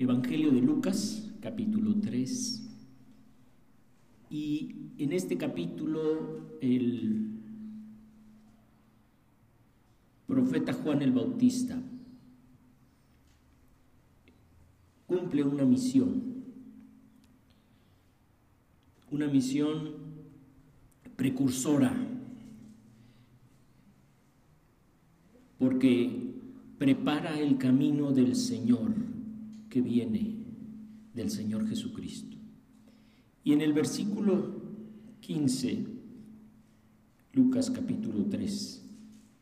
Evangelio de Lucas, capítulo 3. Y en este capítulo el profeta Juan el Bautista cumple una misión, una misión precursora, porque prepara el camino del Señor que viene, del Señor Jesucristo. Y en el versículo 15, Lucas capítulo 3,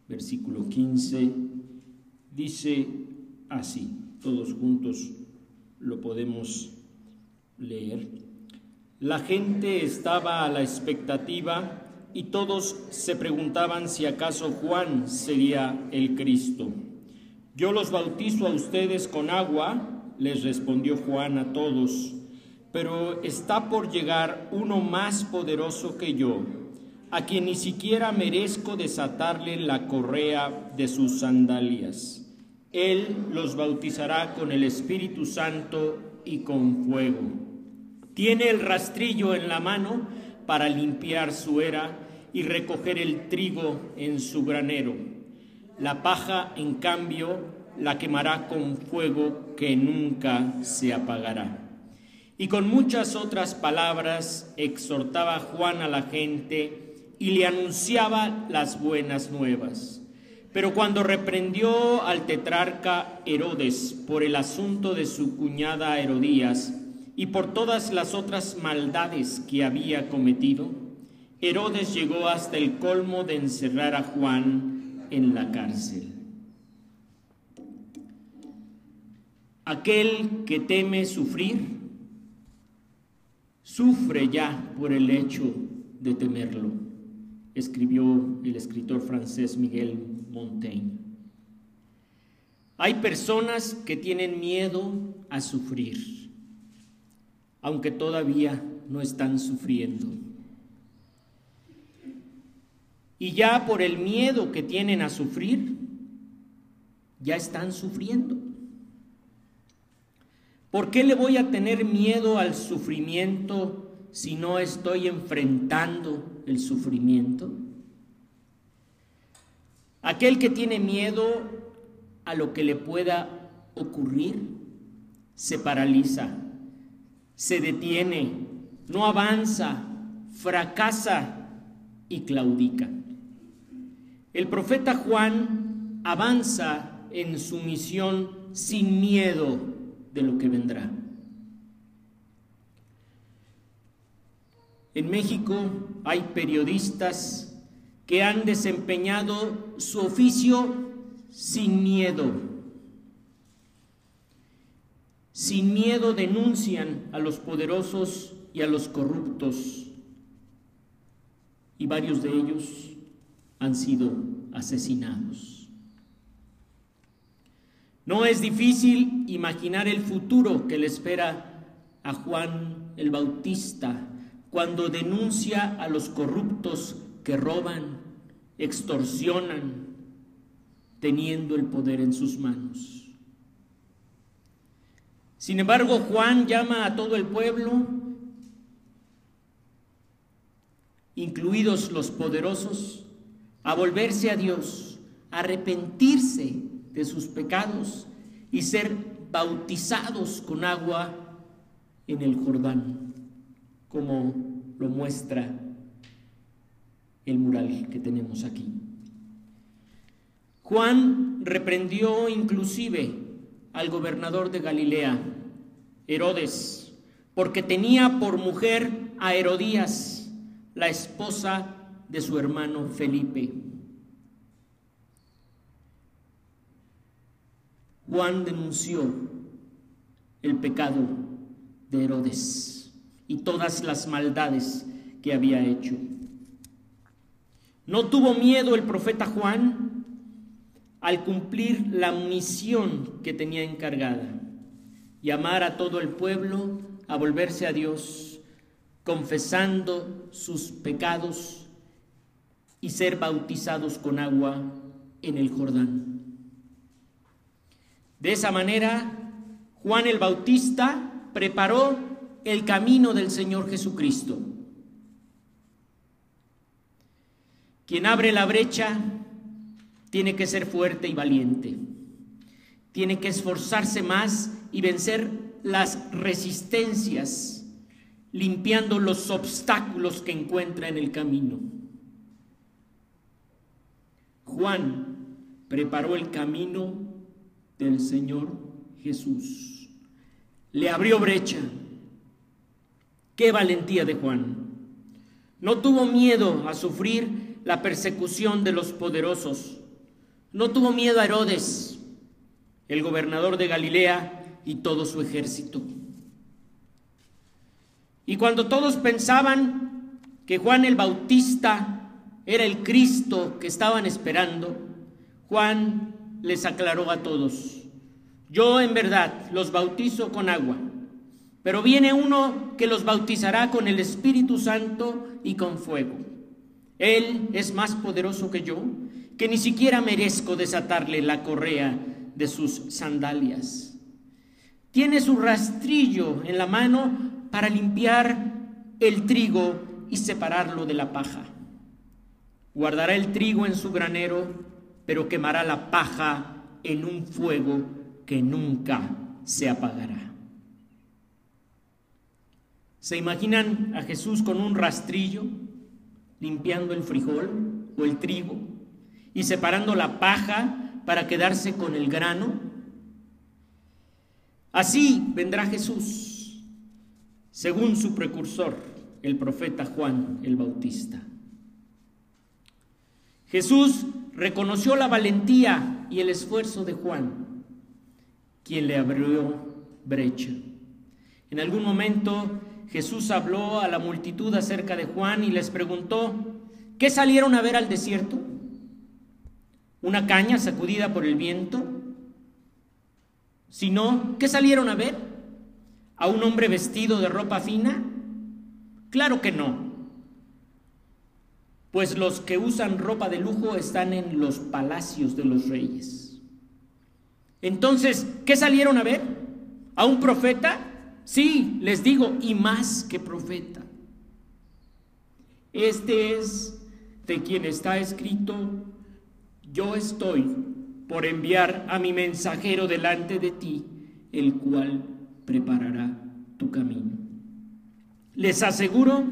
versículo 15, dice así, todos juntos lo podemos leer. La gente estaba a la expectativa y todos se preguntaban si acaso Juan sería el Cristo. Yo los bautizo a ustedes con agua, les respondió Juan a todos, pero está por llegar uno más poderoso que yo, a quien ni siquiera merezco desatarle la correa de sus sandalias. Él los bautizará con el Espíritu Santo y con fuego. Tiene el rastrillo en la mano para limpiar su era y recoger el trigo en su granero. La paja, en cambio, la quemará con fuego que nunca se apagará. Y con muchas otras palabras exhortaba Juan a la gente y le anunciaba las buenas nuevas. Pero cuando reprendió al tetrarca Herodes por el asunto de su cuñada Herodías y por todas las otras maldades que había cometido, Herodes llegó hasta el colmo de encerrar a Juan en la cárcel. Aquel que teme sufrir, sufre ya por el hecho de temerlo, escribió el escritor francés Miguel Montaigne. Hay personas que tienen miedo a sufrir, aunque todavía no están sufriendo. Y ya por el miedo que tienen a sufrir, ya están sufriendo. ¿Por qué le voy a tener miedo al sufrimiento si no estoy enfrentando el sufrimiento? Aquel que tiene miedo a lo que le pueda ocurrir se paraliza, se detiene, no avanza, fracasa y claudica. El profeta Juan avanza en su misión sin miedo de lo que vendrá. En México hay periodistas que han desempeñado su oficio sin miedo. Sin miedo denuncian a los poderosos y a los corruptos. Y varios de ellos han sido asesinados. No es difícil imaginar el futuro que le espera a Juan el Bautista cuando denuncia a los corruptos que roban, extorsionan, teniendo el poder en sus manos. Sin embargo, Juan llama a todo el pueblo, incluidos los poderosos, a volverse a Dios, a arrepentirse de sus pecados y ser bautizados con agua en el Jordán, como lo muestra el mural que tenemos aquí. Juan reprendió inclusive al gobernador de Galilea, Herodes, porque tenía por mujer a Herodías, la esposa de su hermano Felipe. Juan denunció el pecado de Herodes y todas las maldades que había hecho. No tuvo miedo el profeta Juan al cumplir la misión que tenía encargada, llamar a todo el pueblo a volverse a Dios, confesando sus pecados y ser bautizados con agua en el Jordán. De esa manera, Juan el Bautista preparó el camino del Señor Jesucristo. Quien abre la brecha tiene que ser fuerte y valiente. Tiene que esforzarse más y vencer las resistencias, limpiando los obstáculos que encuentra en el camino. Juan preparó el camino del Señor Jesús. Le abrió brecha. Qué valentía de Juan. No tuvo miedo a sufrir la persecución de los poderosos. No tuvo miedo a Herodes, el gobernador de Galilea y todo su ejército. Y cuando todos pensaban que Juan el Bautista era el Cristo que estaban esperando, Juan les aclaró a todos, yo en verdad los bautizo con agua, pero viene uno que los bautizará con el Espíritu Santo y con fuego. Él es más poderoso que yo, que ni siquiera merezco desatarle la correa de sus sandalias. Tiene su rastrillo en la mano para limpiar el trigo y separarlo de la paja. Guardará el trigo en su granero, pero quemará la paja en un fuego que nunca se apagará. ¿Se imaginan a Jesús con un rastrillo limpiando el frijol o el trigo y separando la paja para quedarse con el grano? Así vendrá Jesús, según su precursor, el profeta Juan el Bautista. Jesús reconoció la valentía y el esfuerzo de Juan quien le abrió brecha. En algún momento Jesús habló a la multitud acerca de Juan y les preguntó, ¿qué salieron a ver al desierto? ¿Una caña sacudida por el viento? Si no, ¿qué salieron a ver? ¿A un hombre vestido de ropa fina? Claro que no. Pues los que usan ropa de lujo están en los palacios de los reyes. Entonces, ¿qué salieron a ver? ¿A un profeta? Sí, les digo, y más que profeta. Este es de quien está escrito, yo estoy por enviar a mi mensajero delante de ti, el cual preparará tu camino. Les aseguro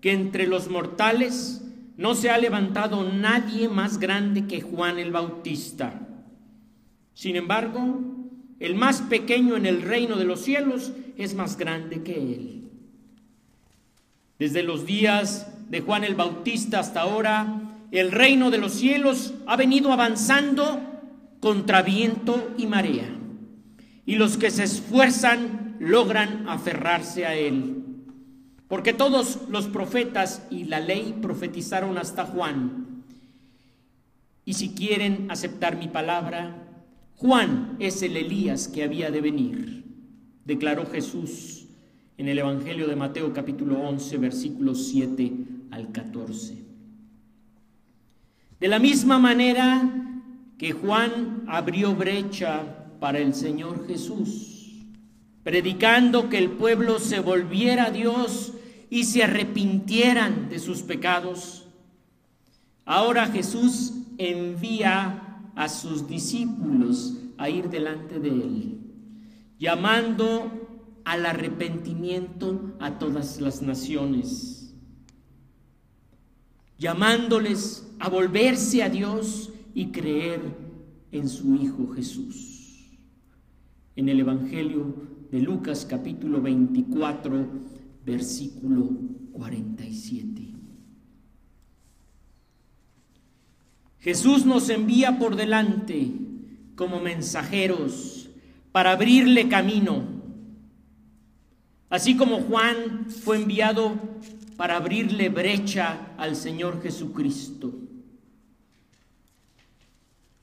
que entre los mortales no se ha levantado nadie más grande que Juan el Bautista sin embargo, el más pequeño en el reino de los cielos es más grande que él. Desde los días de Juan el Bautista hasta ahora, el reino de los cielos ha venido avanzando contra viento y marea. Y los que se esfuerzan logran aferrarse a él. Porque todos los profetas y la ley profetizaron hasta Juan. Y si quieren aceptar mi palabra, Juan es el Elías que había de venir, declaró Jesús en el Evangelio de Mateo capítulo 11 versículos 7 al 14. De la misma manera que Juan abrió brecha para el Señor Jesús, predicando que el pueblo se volviera a Dios y se arrepintieran de sus pecados, ahora Jesús envía a sus discípulos a ir delante de él, llamando al arrepentimiento a todas las naciones, llamándoles a volverse a Dios y creer en su Hijo Jesús. En el Evangelio de Lucas capítulo 24, versículo 47. Jesús nos envía por delante como mensajeros para abrirle camino, así como Juan fue enviado para abrirle brecha al Señor Jesucristo.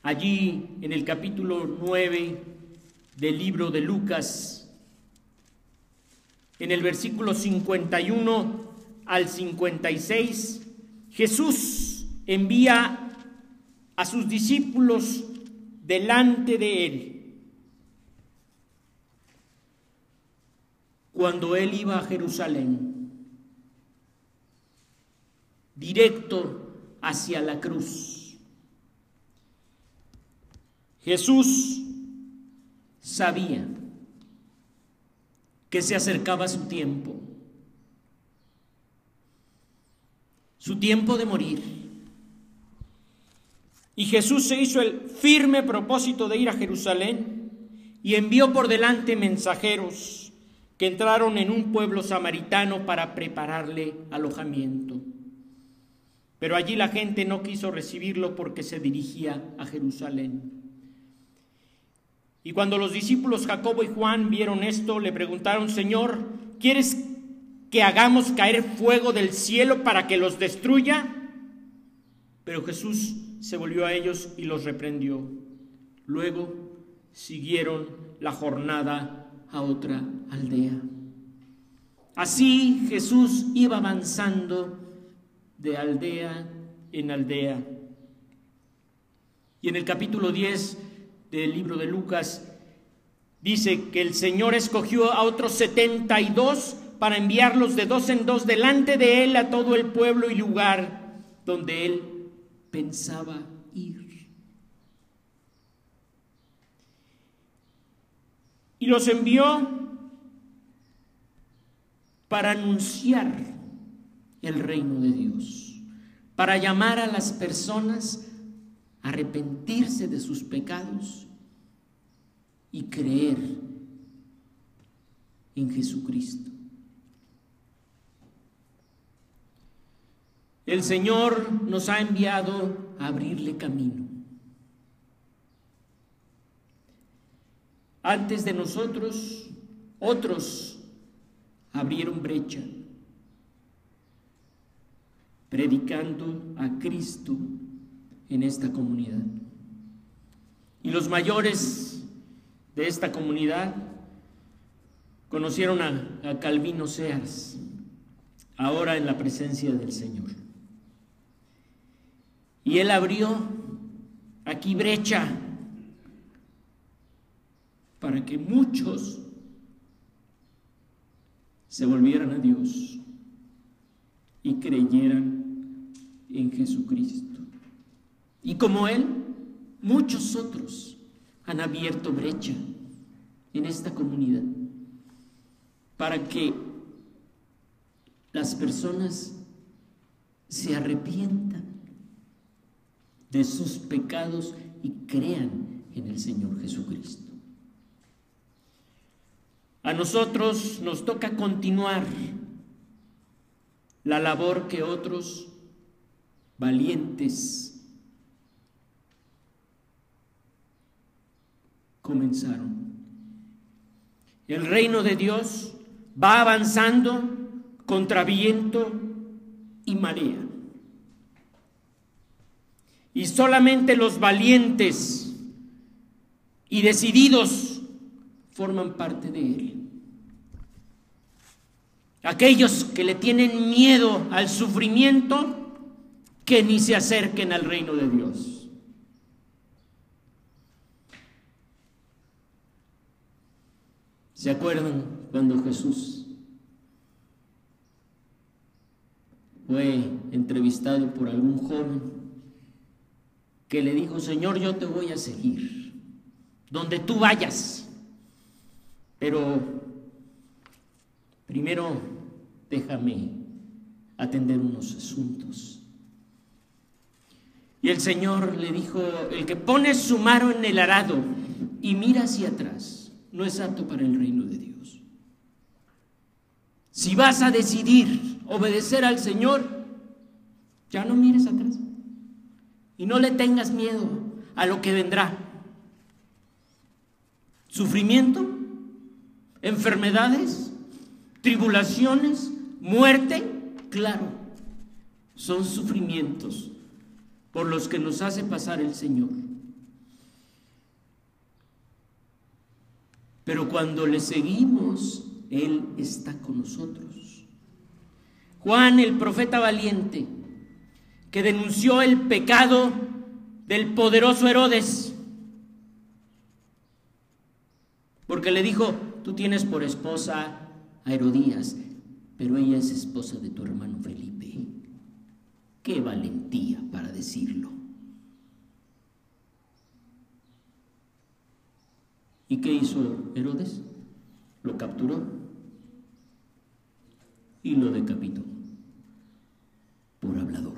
Allí en el capítulo 9 del libro de Lucas, en el versículo 51 al 56, Jesús envía a sus discípulos delante de él. cuando él iba a Jerusalén, directo hacia la cruz. Jesús sabía que se acercaba su tiempo, su tiempo de morir. Y Jesús se hizo el firme propósito de ir a Jerusalén y envió por delante mensajeros que entraron en un pueblo samaritano para prepararle alojamiento. Pero allí la gente no quiso recibirlo porque se dirigía a Jerusalén. Y cuando los discípulos Jacobo y Juan vieron esto, le preguntaron, Señor, ¿quieres que hagamos caer fuego del cielo para que los destruya? Pero Jesús se volvió a ellos y los reprendió. Luego siguieron la jornada a otra aldea. Así Jesús iba avanzando de aldea en aldea. Y en el capítulo 10 del libro de Lucas, dice que el Señor escogió a otros 72 para enviarlos de dos en dos delante de él a todo el pueblo y lugar donde él pensaba ir. Y los envió para anunciar el reino de Dios, para llamar a las personas arrepentirse de sus pecados y creer en Jesucristo. El Señor nos ha enviado a abrirle camino. Antes de nosotros, otros abrieron brecha, predicando a Cristo en esta comunidad. Y los mayores de esta comunidad conocieron a, Calvino Sears, ahora en la presencia del Señor. Y él abrió aquí brecha para que muchos se volvieran a Dios y creyeran en Jesucristo. Y como Él, muchos otros han abierto brecha en esta comunidad para que las personas se arrepientan de sus pecados y crean en el Señor Jesucristo. A nosotros nos toca continuar la labor que otros valientes comenzaron. El reino de Dios va avanzando contra viento y marea. Y solamente los valientes y decididos forman parte de él. Aquellos que le tienen miedo al sufrimiento, que ni se acerquen al reino de Dios. ¿Se acuerdan cuando Jesús fue entrevistado por algún joven que le dijo, Señor, yo te voy a seguir, donde tú vayas, pero primero déjame atender unos asuntos. Y el Señor le dijo, el que pone su mano en el arado y mira hacia atrás, no es apto para el reino de Dios. Si vas a decidir obedecer al Señor, ya no mires atrás y no le tengas miedo a lo que vendrá. Sufrimiento, enfermedades, tribulaciones, muerte, claro, son sufrimientos por los que nos hace pasar el Señor. Pero cuando le seguimos, Él está con nosotros. Juan, el profeta valiente, que denunció el pecado del poderoso Herodes, porque le dijo, tú tienes por esposa a Herodías, pero ella es esposa de tu hermano Felipe. Qué valentía para decirlo. ¿Y qué hizo Herodes? Lo capturó y lo decapitó por hablador.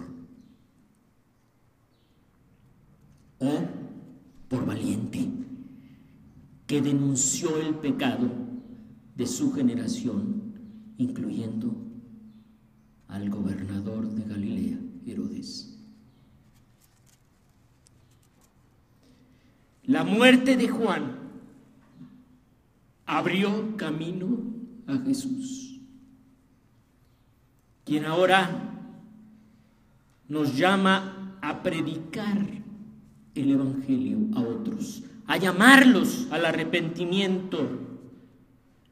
O por valiente, que denunció el pecado de su generación, incluyendo al gobernador de Galilea, Herodes. La muerte de Juan abrió camino a Jesús, quien ahora nos llama a predicar el Evangelio a otros, a llamarlos al arrepentimiento,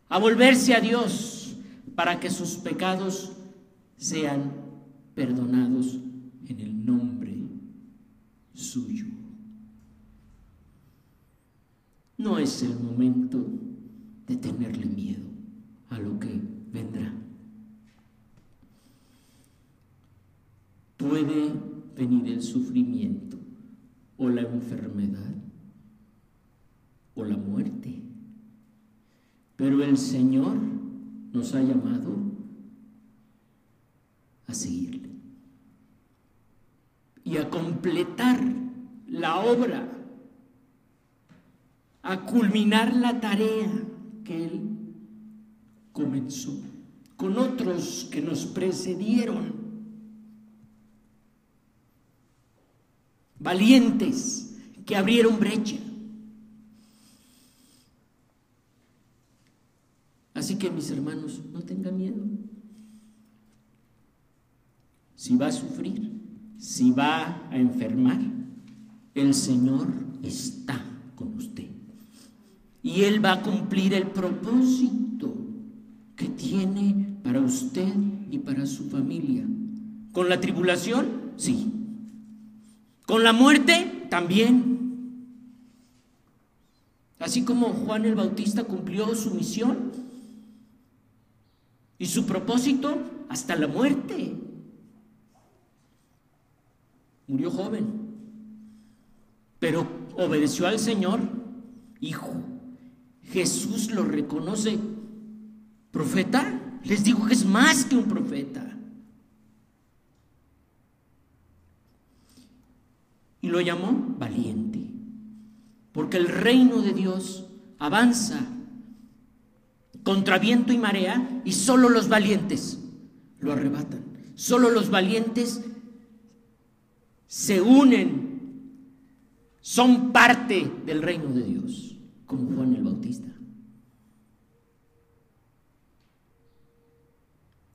a volverse a Dios para que sus pecados sean perdonados en el nombre suyo. No es el momento de tenerle miedo a lo que vendrá. Puede venir el sufrimiento o la enfermedad o la muerte, pero el Señor nos ha llamado a seguirle y a completar la obra, a culminar la tarea que Él comenzó con otros que nos precedieron. Valientes que abrieron brecha. Así que mis hermanos, no tengan miedo. Si va a sufrir, si va a enfermar, el Señor está con usted. Y Él va a cumplir el propósito que tiene para usted y para su familia. ¿Con la tribulación? Sí. ¿Con la muerte? También. Así como Juan el Bautista cumplió su misión y su propósito hasta la muerte. Murió joven, pero obedeció al Señor, hijo. Jesús lo reconoce. ¿Profeta? Les digo que es más que un profeta. Y lo llamó valiente, porque el reino de Dios avanza contra viento y marea y solo los valientes lo arrebatan. Solo los valientes se unen, son parte del reino de Dios como Juan el Bautista.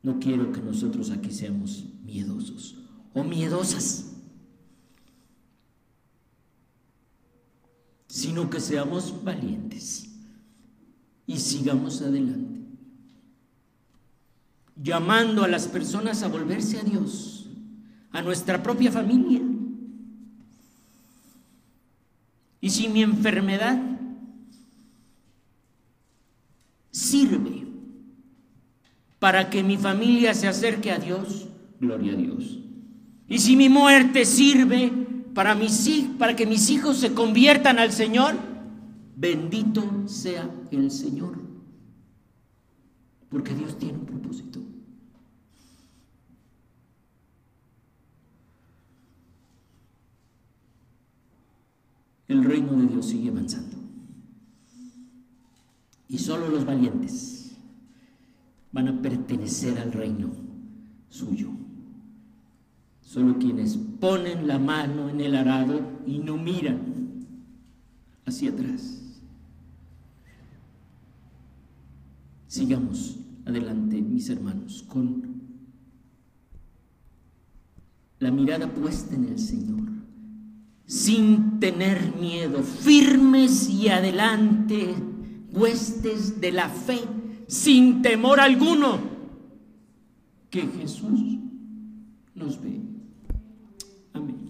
No quiero que nosotros aquí seamos miedosos o miedosas, sino que seamos valientes y sigamos adelante, llamando a las personas a volverse a Dios, a nuestra propia familia. Y si mi enfermedad sirve para que mi familia se acerque a Dios, gloria a Dios. Y si mi muerte sirve para, mis, para que mis hijos se conviertan al Señor, bendito sea el Señor. Porque Dios tiene un propósito. El reino de Dios sigue avanzando. Y solo los valientes van a pertenecer al reino suyo. Solo quienes ponen la mano en el arado y no miran hacia atrás. Sigamos adelante, mis hermanos, con la mirada puesta en el Señor, sin tener miedo, firmes y adelante huestes de la fe sin temor alguno que Jesús nos ve. Amén.